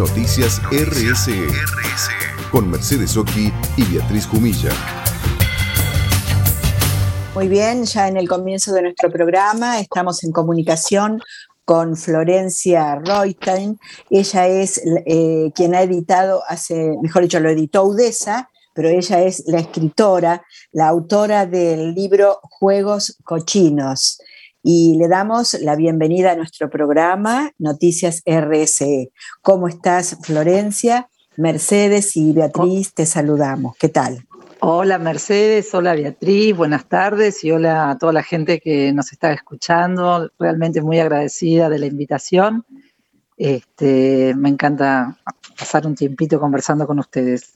Noticias RSE, con Mercedes Oki y Beatriz Jumilla. Muy bien, ya en el comienzo de nuestro programa estamos en comunicación con Florencia Reutein. Ella es eh, quien ha editado, hace, mejor dicho, lo editó Udesa, pero ella es la escritora, la autora del libro Juegos Cochinos y le damos la bienvenida a nuestro programa Noticias RSE. ¿Cómo estás, Florencia? Mercedes y Beatriz, te saludamos. ¿Qué tal? Hola Mercedes, hola Beatriz, buenas tardes y hola a toda la gente que nos está escuchando. Realmente muy agradecida de la invitación. Este, me encanta pasar un tiempito conversando con ustedes.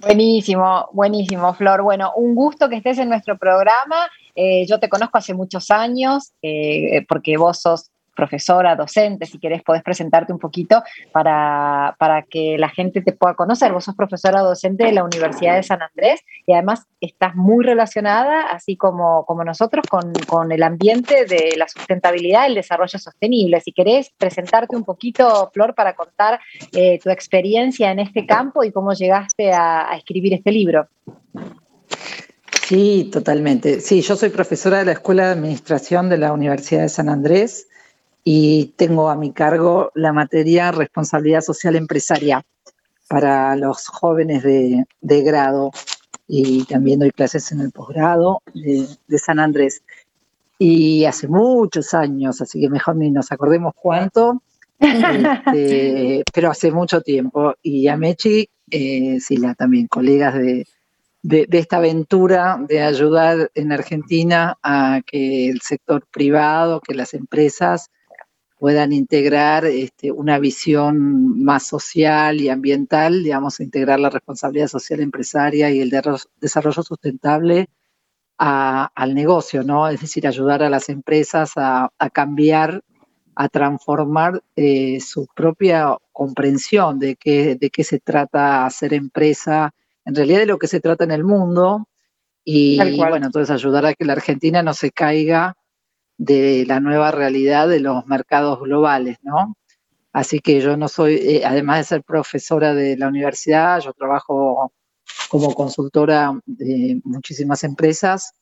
Buenísimo, buenísimo, Flor. Bueno, un gusto que estés en nuestro programa. Eh, yo te conozco hace muchos años eh, porque vos sos profesora, docente, si querés podés presentarte un poquito para, que la gente te pueda conocer. Vos sos profesora docente de la Universidad de San Andrés y además estás muy relacionada, así como, como nosotros, con, el ambiente de la sustentabilidad el desarrollo sostenible. Si querés presentarte un poquito, Flor, para contar eh, tu experiencia en este campo y cómo llegaste a escribir este libro. Sí, totalmente. Sí, yo soy profesora de la Escuela de Administración de la Universidad de San Andrés y tengo a mi cargo la materia responsabilidad social empresaria para los jóvenes de, grado y también doy clases en el posgrado de, San Andrés. Y hace muchos años, así que mejor ni nos acordemos cuánto, este, pero hace mucho tiempo. Y a Mechi, eh, la también, colegas de, de, esta aventura de ayudar en Argentina a que el sector privado, que las empresas puedan integrar este, una visión más social y ambiental, digamos, integrar la responsabilidad social empresaria y el desarrollo sustentable al negocio, ¿no? Es decir, ayudar a las empresas a, cambiar, a transformar eh, su propia comprensión de qué, de qué se trata ser empresa, en realidad de lo que se trata en el mundo, y bueno, entonces ayudar a que la Argentina no se caiga de la nueva realidad de los mercados globales, ¿no? Así que yo no soy, eh, además de ser profesora de la universidad, yo trabajo como consultora de muchísimas empresas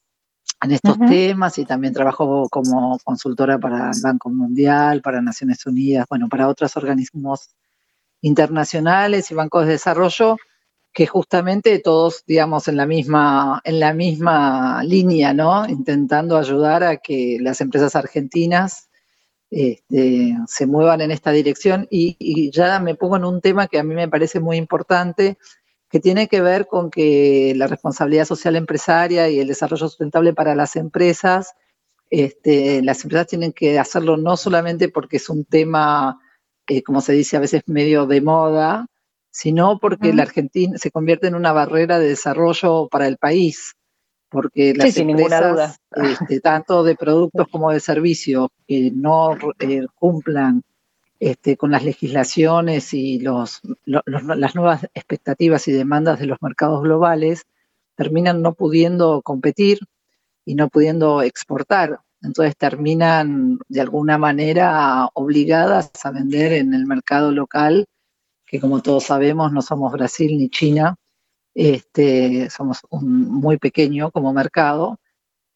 en estos temas y también trabajo como consultora para el Banco Mundial, para Naciones Unidas, bueno, para otros organismos internacionales y bancos de desarrollo que justamente todos, digamos, en la misma, en la misma línea, ¿no? Intentando ayudar a que las empresas argentinas este, se muevan en esta dirección. Y, ya me pongo en un tema que a mí me parece muy importante, que tiene que ver con que la responsabilidad social empresaria y el desarrollo sustentable para las empresas, este, las empresas tienen que hacerlo no solamente porque es un tema, eh, como se dice a veces, medio de moda, sino porque la Argentina se convierte en una barrera de desarrollo para el país, porque las empresas, este, tanto de productos como de servicios, que no eh, cumplan este, con las legislaciones y los, las nuevas expectativas y demandas de los mercados globales, terminan no pudiendo competir y no pudiendo exportar. Entonces terminan de alguna manera obligadas a vender en el mercado local que como todos sabemos no somos Brasil ni China, este, somos muy pequeño como mercado.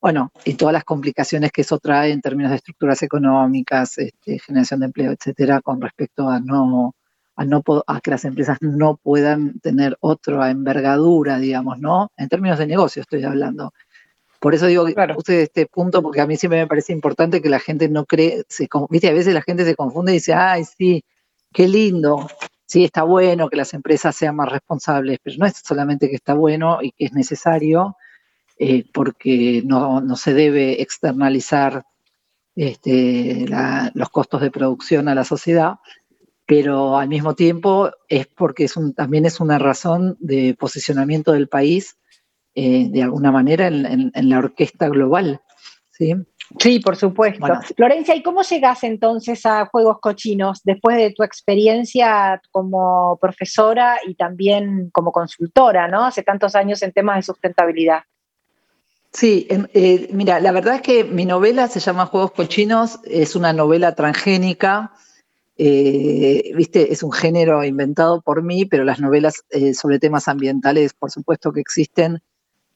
Bueno, y todas las complicaciones que eso trae en términos de estructuras económicas, este, generación de empleo, etcétera, con respecto a no, a no a que las empresas no puedan tener otra envergadura, digamos, ¿no? En términos de negocio estoy hablando. Por eso digo, claro. puse este punto, porque a mí siempre me parece importante que la gente no cree, se, viste, a veces la gente se confunde y dice, ay, sí, qué lindo, sí está bueno que las empresas sean más responsables, pero no es solamente que está bueno y que es necesario, eh, porque no, se debe externalizar este, los costos de producción a la sociedad, pero al mismo tiempo es porque es también es una razón de posicionamiento del país eh, de alguna manera en, en la orquesta global. ¿sí? Sí, por supuesto. Florencia, ¿y cómo llegas entonces a Juegos Cochinos después de tu experiencia como profesora y también como consultora, ¿no? Hace tantos años en temas de sustentabilidad. Sí, eh, mira, la verdad es que mi novela se llama Juegos Cochinos, es una novela transgénica eh, viste, es un género inventado por mí, pero las novelas eh, sobre temas ambientales, por supuesto que existen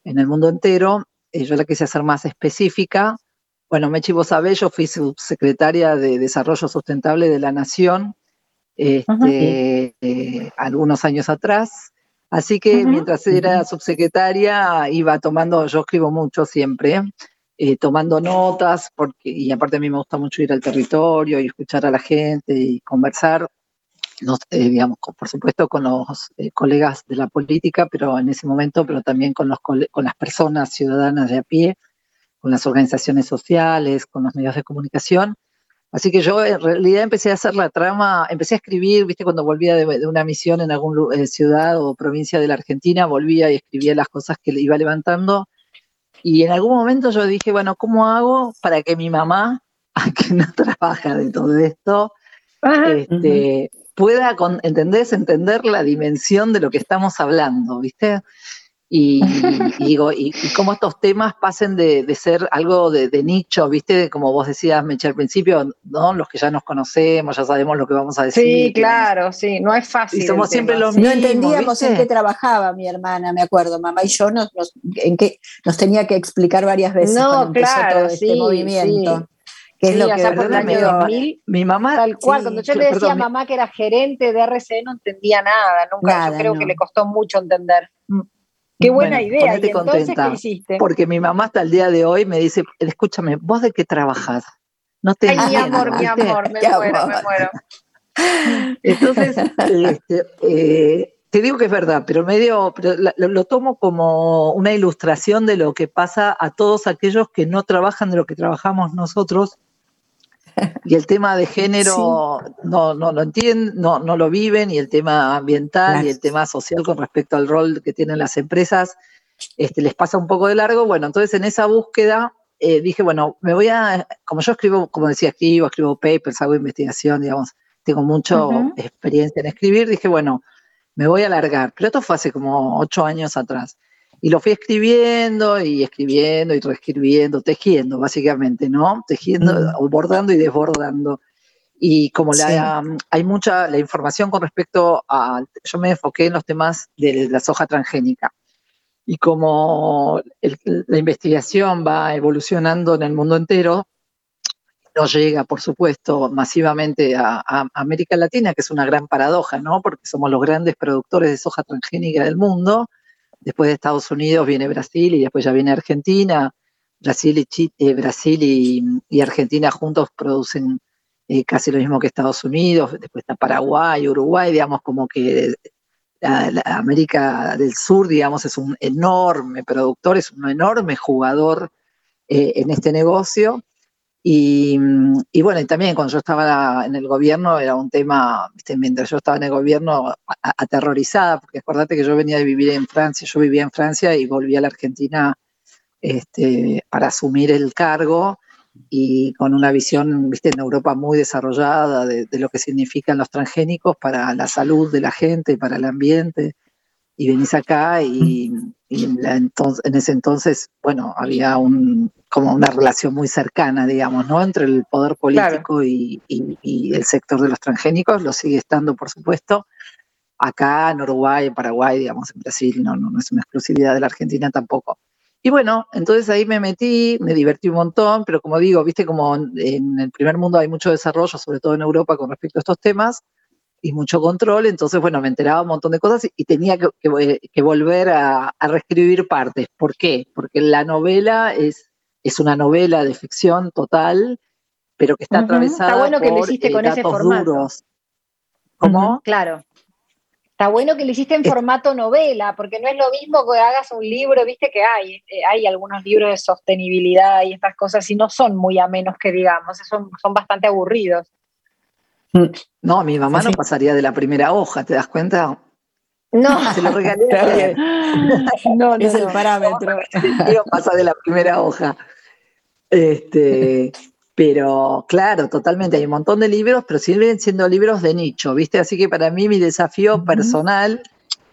en el mundo entero. Eh, yo la quise hacer más específica. Bueno, Mechi, vos sabés, yo fui subsecretaria de Desarrollo Sustentable de la Nación este, algunos años atrás. Así que mientras era subsecretaria iba tomando, yo escribo mucho siempre, eh, tomando notas, porque, y aparte a mí me gusta mucho ir al territorio y escuchar a la gente y conversar, eh, digamos, por supuesto con los eh, colegas de la política, pero en ese momento, pero también con, los, con las personas ciudadanas de a pie, con las organizaciones sociales, con los medios de comunicación. Así que yo en realidad empecé a hacer la trama, empecé a escribir, viste, cuando volvía de, de una misión en alguna ciudad o provincia de la Argentina, volvía y escribía las cosas que le iba levantando y en algún momento yo dije, bueno, ¿cómo hago para que mi mamá, que no trabaja de todo esto, este, pueda, con, ¿entendés? Entender la dimensión de lo que estamos hablando, ¿viste? Y, digo, y, cómo estos temas pasen de, ser algo de, nicho, ¿viste? Como vos decías, Meche, al principio, ¿no? Los que ya nos conocemos, ya sabemos lo que vamos a decir. Sí, claro, sí, no es fácil. Y somos siempre los mismos. No entendíamos en qué trabajaba mi hermana, me acuerdo, mamá y yo, nos, en qué nos tenía que explicar varias veces. No, claro, todo este movimiento. Que es lo que por el año 2000, mi mamá, tal cual, cuando yo le decía a mamá que era gerente de RCE no entendía nada, nunca, yo creo que le costó mucho entender. Qué buena idea. ¿Y entonces qué hiciste? Porque mi mamá hasta el día de hoy me dice, escúchame, ¿vos de qué trabajas? No te Ay, mi amor, mi amor, me muero, me muero. Entonces, este, eh, te digo que es verdad, pero medio, pero lo, tomo como una ilustración de lo que pasa a todos aquellos que no trabajan de lo que trabajamos nosotros y el tema de género no, no lo entienden, no, no lo viven, y el tema ambiental y el tema social con respecto al rol que tienen las empresas, este, les pasa un poco de largo. Bueno, entonces en esa búsqueda eh, dije, bueno, me voy a, como yo escribo, como decía, escribo, escribo papers, hago investigación, digamos, tengo mucha experiencia en escribir, dije, bueno, me voy a alargar. Pero esto fue hace como ocho años atrás. Y lo fui escribiendo y escribiendo y reescribiendo, tejiendo básicamente, ¿no? Tejiendo, mm. bordando y desbordando. Y como la, hay mucha la información con respecto a, yo me enfoqué en los temas de la soja transgénica. Y como la investigación va evolucionando en el mundo entero, no llega, por supuesto, masivamente a, a, América Latina, que es una gran paradoja, ¿no? Porque somos los grandes productores de soja transgénica del mundo, después de Estados Unidos viene Brasil y después ya viene Argentina. Brasil y, eh, Brasil y, Argentina juntos producen eh, casi lo mismo que Estados Unidos, después está Paraguay, Uruguay, digamos como que la, América del Sur, digamos, es un enorme productor, es un enorme jugador eh, en este negocio. Y, bueno, y también cuando yo estaba en el gobierno era un tema, mientras yo estaba en el gobierno aterrorizada, porque acuérdate que yo venía de vivir en Francia, yo vivía en Francia y volví a la Argentina este, para asumir el cargo y con una visión, viste, en Europa muy desarrollada de, de, lo que significan los transgénicos para la salud de la gente, para el ambiente. Y venís acá y, en, ese entonces, bueno, había un, como una relación muy cercana, digamos, ¿no? Entre el poder político y, el sector de los transgénicos, lo sigue estando, por supuesto. Acá en Uruguay, en Paraguay, digamos, en Brasil, no, no, es una exclusividad de la Argentina tampoco. Y bueno, entonces ahí me metí, me divertí un montón, pero como digo, viste como en el primer mundo hay mucho desarrollo, sobre todo en Europa, con respecto a estos temas, y mucho control, entonces, bueno, me enteraba un montón de cosas y, tenía que, volver a, reescribir partes. ¿Por qué? Porque la novela es, es una novela de ficción total, pero que está atravesada está bueno que lo hiciste con ese formato. ¿Cómo? Claro. Está bueno que lo hiciste en formato novela, porque no es lo mismo que hagas un libro, viste que hay, eh, hay algunos libros de sostenibilidad y estas cosas, y no son muy amenos que digamos, son, son bastante aburridos. No, mi mamá no pasaría de la primera hoja, ¿te das cuenta? No, se lo regalé. no, no, es el parámetro. No, pasa de la primera hoja. Este, pero claro, totalmente, hay un montón de libros, pero siguen siendo libros de nicho, ¿viste? Así que para mí mi desafío personal,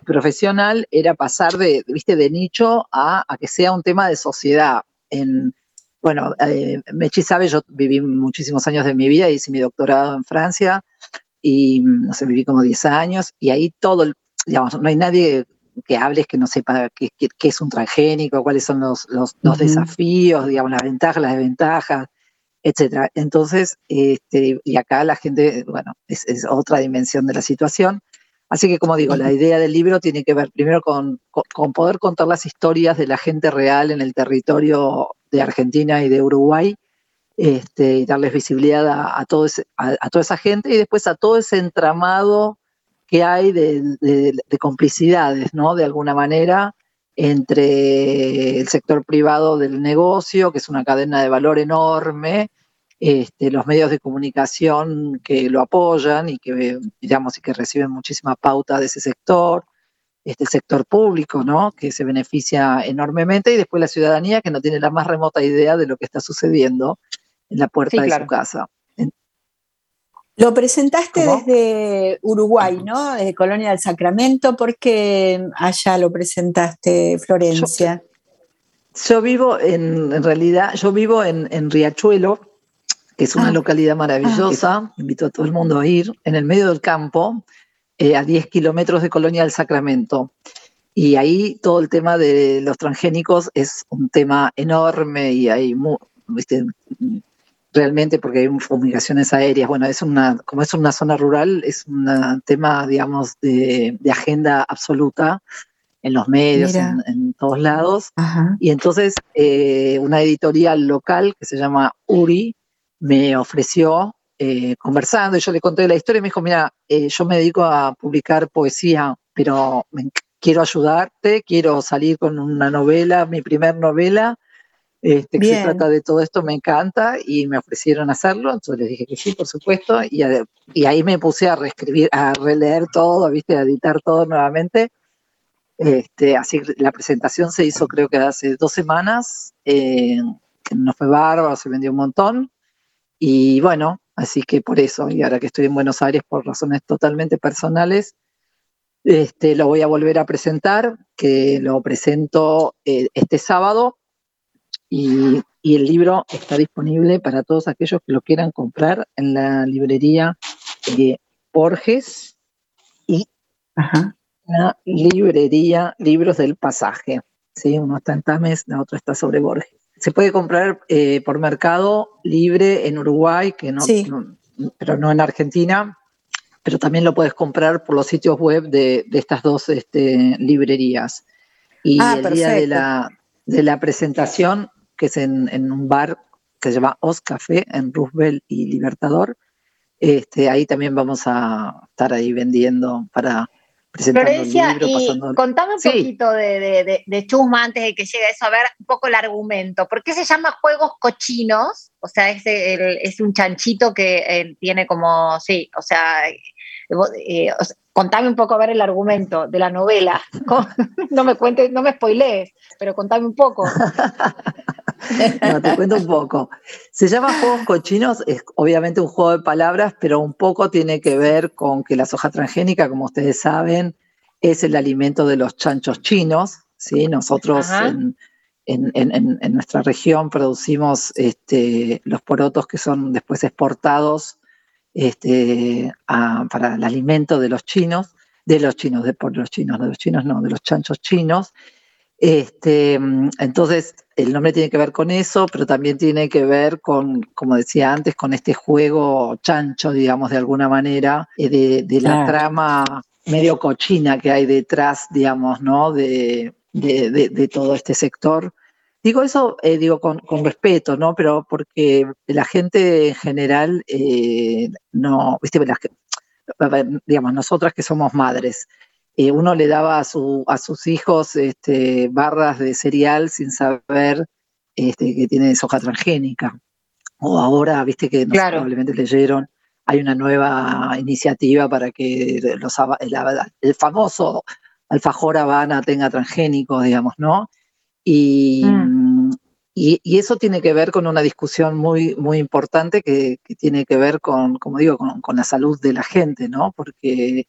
profesional, era pasar de, ¿viste? De nicho a, a que sea un tema de sociedad. En, bueno, eh, Mechi sabe, yo viví muchísimos años de mi vida, hice mi doctorado en Francia, y no sé, viví como 10 años y ahí todo, digamos, no hay nadie que hables que no sepa qué, es un transgénico, cuáles son los, los, desafíos, digamos, las ventajas, las desventajas, etcétera. Entonces, este, y acá la gente, bueno, es, otra dimensión de la situación. Así que, como digo, la idea del libro tiene que ver primero con, con, poder contar las historias de la gente real en el territorio de Argentina y de Uruguay, este, y darles visibilidad a, toda esa gente y después a todo ese entramado que hay de, complicidades, ¿no? De alguna manera, entre el sector privado del negocio, que es una cadena de valor enorme, este, los medios de comunicación que lo apoyan y que, digamos, y que reciben muchísima pauta de ese sector, este sector público, ¿no? Que se beneficia enormemente, y después la ciudadanía que no tiene la más remota idea de lo que está sucediendo en la puerta de su casa. Lo presentaste desde Uruguay, ¿no? Desde Colonia del Sacramento. ¿Por qué allá lo presentaste, Florencia? Yo, vivo en, en realidad, yo vivo en, Riachuelo, que es una ah. localidad maravillosa. Ah. Invito a todo el mundo a ir, en el medio del campo, eh, a 10 kilómetros de Colonia del Sacramento. Y ahí todo el tema de los transgénicos es un tema enorme y hay realmente porque hay fumigaciones aéreas. Bueno, es una, como es una zona rural, es un tema, digamos, de, agenda absoluta en los medios, en, todos lados. Y entonces eh, una editorial local que se llama URI me ofreció, eh, conversando, y yo le conté la historia y me dijo, mira, eh, yo me dedico a publicar poesía, pero quiero ayudarte, quiero salir con una novela, mi primer novela, este, que se trata de todo esto, me encanta y me ofrecieron hacerlo, entonces les dije que sí, por supuesto, y, y ahí me puse a reescribir, a releer todo, ¿viste? a editar todo nuevamente. Este, así la presentación se hizo creo que hace dos semanas, eh, no fue bárbaro, se vendió un montón, y bueno, así que por eso, y ahora que estoy en Buenos Aires por razones totalmente personales, este, lo voy a volver a presentar, que lo presento eh, este sábado y, el libro está disponible para todos aquellos que lo quieran comprar en la librería de Borges y la librería Libros del Pasaje. ¿sí? Uno está en Tames, la otra está sobre Borges. Se puede comprar eh, por mercado libre en Uruguay, que no, pero no en Argentina, pero también lo puedes comprar por los sitios web de, estas dos este, librerías. Y ah, el día de la, de la presentación que es en, un bar que se llama Os Café en Roosevelt y Libertador. Este, ahí también vamos a estar ahí vendiendo para presentar Florencia, libro. Y contame un poquito de, de, Chusma antes de que llegue eso, a ver un poco el argumento. ¿Por qué se llama Juegos Cochinos? O sea, es, es un chanchito que eh, tiene como, sí, o sea, eh, contame un poco a ver el argumento de la novela. no me cuentes, no me spoilees, pero contame un poco. No, te cuento un poco. Se llama Juegos Cochinos, es obviamente un juego de palabras, pero un poco tiene que ver con que la soja transgénica, como ustedes saben, es el alimento de los chanchos chinos. ¿sí? Nosotros en, nuestra región producimos este, los porotos que son después exportados este, para el alimento de los chinos, de los chinos, de por los chinos, de los chinos no, de los chanchos chinos. Este, entonces, el nombre tiene que ver con eso, pero también tiene que ver con, como decía antes, con este juego chancho, digamos, de alguna manera, eh, de, la trama medio cochina que hay detrás, digamos, ¿no? De, todo este sector. Digo eso, eh, digo con, respeto, ¿no? Pero porque la gente en general, eh, no, viste, digamos, nosotras que somos madres, eh, uno le daba a, su, a sus hijos este, barras de cereal sin saber este, que tiene soja transgénica. O ahora, viste que probablemente leyeron, hay una nueva iniciativa para que los, el, famoso alfajor Habana tenga transgénicos, digamos, ¿no? Mm. Y, y, eso tiene que ver con una discusión muy, muy importante que, tiene que ver con, como digo, con, con, la salud de la gente, ¿no? Porque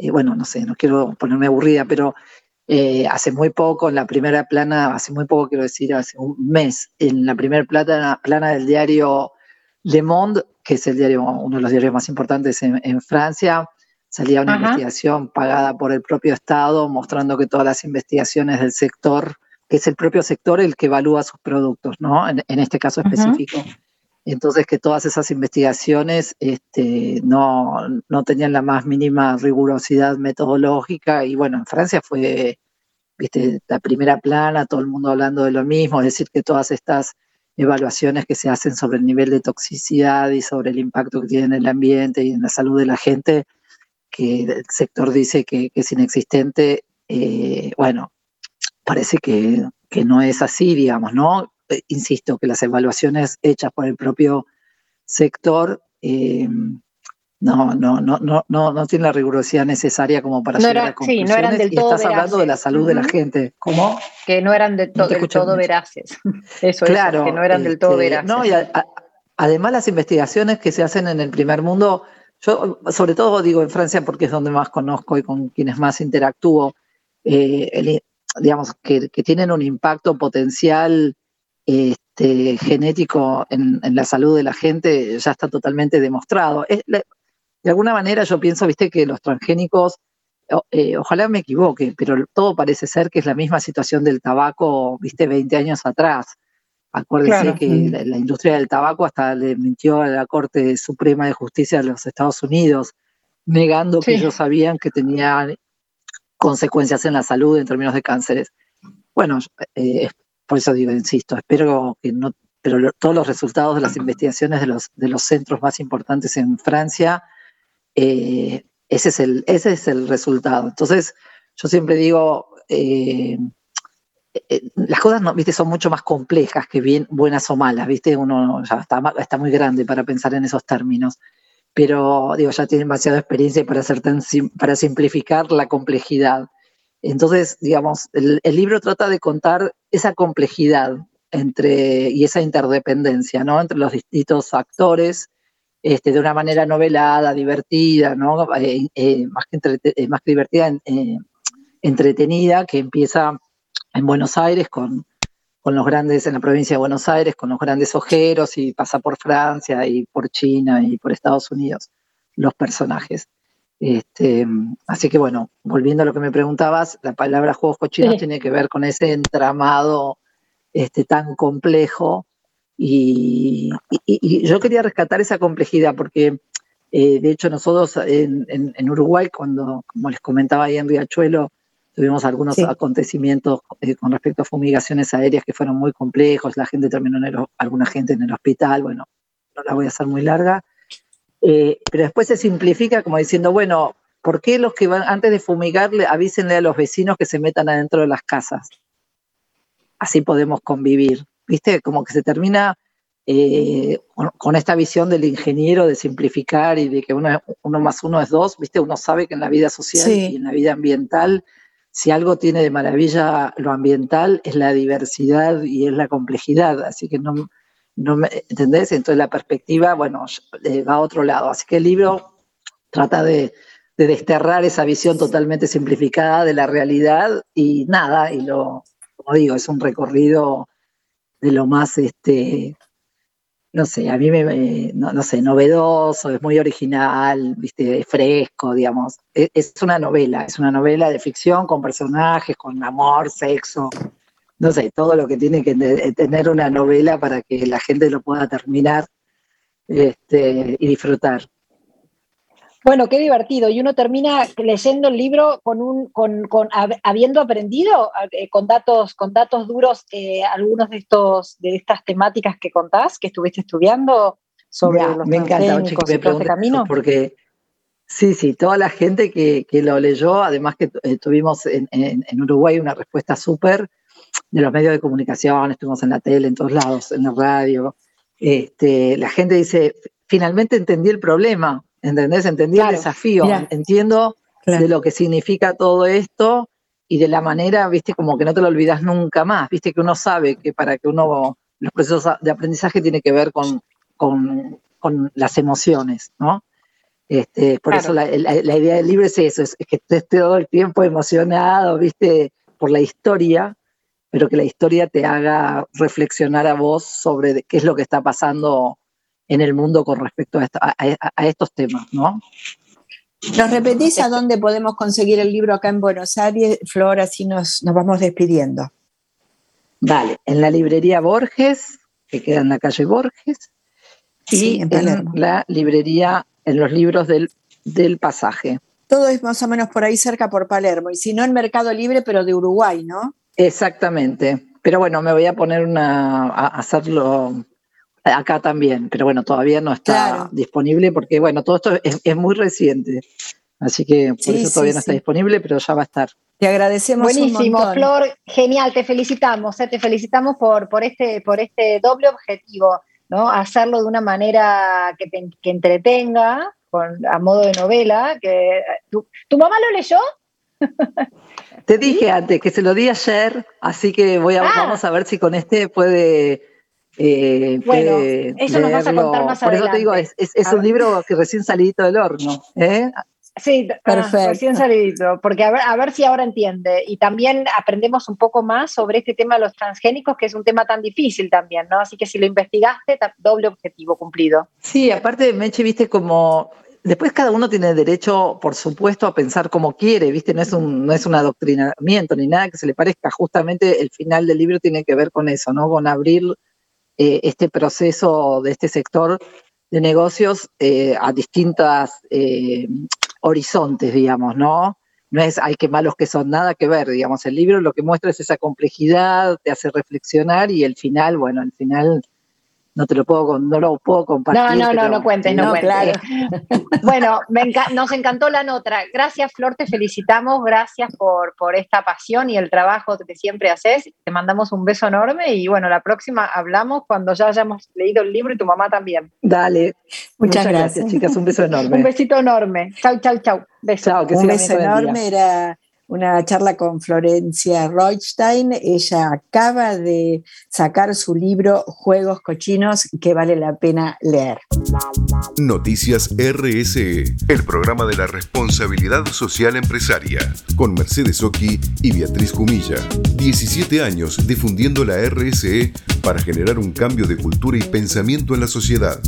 eh, bueno, no sé, no quiero ponerme aburrida, pero eh, hace muy poco, en la primera plana, hace muy poco quiero decir, hace un mes, en la primera plana, plana del diario Le Monde que es el diario, uno de los diarios más importantes en, Francia, salía una investigación pagada por el propio Estado mostrando que todas las investigaciones del sector, que es el propio sector el que evalúa sus productos, ¿no? En, este caso específico. Entonces, que todas esas investigaciones este, no, no, tenían la más mínima rigurosidad metodológica. Y bueno, en Francia fue viste, la primera plana, todo el mundo hablando de lo mismo, es decir, que todas estas evaluaciones que se hacen sobre el nivel de toxicidad y sobre el impacto que tiene en el ambiente y en la salud de la gente, que el sector dice que, es inexistente, eh, bueno, parece que, que, no es así, digamos, ¿no? Eh, insisto, que las evaluaciones hechas por el propio sector eh, no, no, no, no, no, no tiene la rigurosidad necesaria como para no llegar a conclusiones. Sí, no eran del todo y estás hablando de la salud de la gente. ¿Cómo? Que no eran del todo veraces. Eso claro, que no eran del todo este, veraces. No, y además las investigaciones que se hacen en el primer mundo, yo sobre todo digo en Francia porque es donde más conozco y con quienes más interactúo, eh, digamos, que, que, tienen un impacto potencial este, genético en, en, la salud de la gente ya está totalmente demostrado. Es, de alguna manera yo pienso, viste, que los transgénicos, eh, ojalá me equivoque, pero todo parece ser que es la misma situación del tabaco, viste, 20 años atrás. Acuérdense que la, industria del tabaco hasta le mintió a la Corte Suprema de Justicia de los Estados Unidos, negando que ellos sabían que tenían consecuencias en la salud en términos de cánceres. Bueno, eh, por eso digo, insisto, espero que no, pero todos los resultados de las investigaciones de los, de los centros más importantes en Francia eh, ese, es el, ese es el resultado. Entonces, yo siempre digo, eh, eh, las cosas no, ¿viste? son mucho más complejas que bien buenas o malas, ¿viste? Uno ya está, está muy grande para pensar en esos términos, pero digo, ya tiene demasiada experiencia para, hacer para simplificar la complejidad. Entonces, digamos, el, libro trata de contar esa complejidad entre, y esa interdependencia, ¿no? Entre los distintos actores este, de una manera novelada, divertida, ¿no? Eh, eh, más, que eh, más que divertida, entretenida, que empieza en Buenos Aires con, con los grandes, en la provincia de Buenos Aires, con los grandes ojeros y pasa por Francia y por China y por Estados Unidos, los personajes. Este, así que bueno, volviendo a lo que me preguntabas, la palabra juegos cochinos tiene que ver con ese entramado este, tan complejo y, yo quería rescatar esa complejidad porque, eh, de hecho, nosotros en, Uruguay, cuando, como les comentaba ahí en Riachuelo, tuvimos algunos acontecimientos eh, con respecto a fumigaciones aéreas que fueron muy complejos, la gente terminó, en alguna gente en el hospital, bueno, no la voy a hacer muy larga, eh, pero después se simplifica como diciendo, bueno, ¿por qué los que van antes de fumigarle avísenle a los vecinos que se metan adentro de las casas? Así podemos convivir. ¿viste? Como que se termina eh, con esta visión del ingeniero de simplificar y de que uno, uno, más uno es dos, ¿viste? Uno sabe que en la vida social y en la vida ambiental, si algo tiene de maravilla lo ambiental, es la diversidad y es la complejidad, así que no, ¿entendés? Entonces la perspectiva, bueno, eh, va a otro lado, así que el libro trata de, de desterrar esa visión totalmente simplificada de la realidad y nada, y lo, como digo, es un recorrido de lo más, este, no sé, a mí me, no, sé, novedoso, es muy original, viste, fresco, digamos. Es, es, una novela, es una novela de ficción con personajes, con amor, sexo, no sé, todo lo que tiene que tener una novela para que la gente lo pueda terminar este, y disfrutar. Bueno, qué divertido. Y uno termina leyendo el libro con un, con, con habiendo aprendido eh, con datos, con datos duros eh, algunos de estos, de estas temáticas que contás, que estuviste estudiando sobre los me encanta, que me este camino. Porque sí, sí, toda la gente que, que lo leyó, además que eh, tuvimos en, en, Uruguay una respuesta súper de los medios de comunicación, estuvimos en la tele, en todos lados, en la radio. Este, la gente dice, finalmente entendí el problema ¿entendés? Entendí el desafío, entiendo de lo que significa todo esto y de la manera, viste, como que no te lo olvidas nunca más, viste, que uno sabe que para que uno, los procesos de aprendizaje tiene que ver con, con, las emociones, ¿no? Este, por eso la, idea del libro es eso, es, que estés todo el tiempo emocionado, viste, por la historia, pero que la historia te haga reflexionar a vos sobre qué es lo que está pasando en el mundo con respecto a, estos temas, ¿no? ¿Nos repetís a dónde podemos conseguir el libro acá en Buenos Aires, Flor? Así nos, nos vamos despidiendo. Vale, en la librería Borges, que queda en la calle Borges, y en, la librería, en los libros del, del pasaje. Todo es más o menos por ahí cerca por Palermo, y si no en Mercado Libre, pero de Uruguay, ¿no? Exactamente. Pero bueno, me voy a poner una, a hacerlo acá también, pero bueno, todavía no está disponible porque bueno, todo esto es, muy reciente. Así que por eso todavía no está disponible, pero ya va a estar. Te agradecemos. Buenísimo, Flor, genial, te felicitamos, eh, te felicitamos por, por, este, por este doble objetivo, ¿no? Hacerlo de una manera que, que entretenga, con, a modo de novela. Que, ¿tu, ¿Tu mamá lo leyó? Te dije antes que se lo di ayer, así que voy a, ah. vamos a ver si con este puede. Eh, bueno, eso nos vas a contar más Por eso te digo, es, un libro que recién salidito del horno. ¿eh? Sí, ah, Perfecto. recién salidito, porque a ver, a ver si ahora entiende. Y también aprendemos un poco más sobre este tema de los transgénicos, que es un tema tan difícil también, ¿no? Así que si lo investigaste, doble objetivo cumplido. Sí, aparte, Meche, viste como Después cada uno tiene derecho, por supuesto, a pensar como quiere, ¿viste? No es un, no es un adoctrinamiento ni nada que se le parezca. Justamente el final del libro tiene que ver con eso, ¿no? Con abrir eh, este proceso de este sector de negocios eh, a distintas eh, horizontes, digamos, ¿no? No es, hay que malos que son, nada que ver, digamos. El libro lo que muestra es esa complejidad, te hace reflexionar y el final, bueno, el final no te lo puedo, no lo puedo compartir. No, no, no, no cuentes, no, Claro. bueno, nos encantó la nota. Gracias, Flor, te felicitamos, gracias por, por esta pasión y el trabajo que siempre haces. Te mandamos un beso enorme y bueno, la próxima hablamos cuando ya hayamos leído el libro y tu mamá también. Dale. Muchas, gracias. chicas. Un beso enorme. un besito enorme. Chau, chau, chau. Beso. Chau, que un beso enorme. Era una charla con Florencia Rothstein. Ella acaba de sacar su libro Juegos Cochinos que vale la pena leer. Noticias RSE, el programa de la responsabilidad social empresaria, con Mercedes Oki y Beatriz Cumilla. 17 años difundiendo la RSE para generar un cambio de cultura y pensamiento en la sociedad.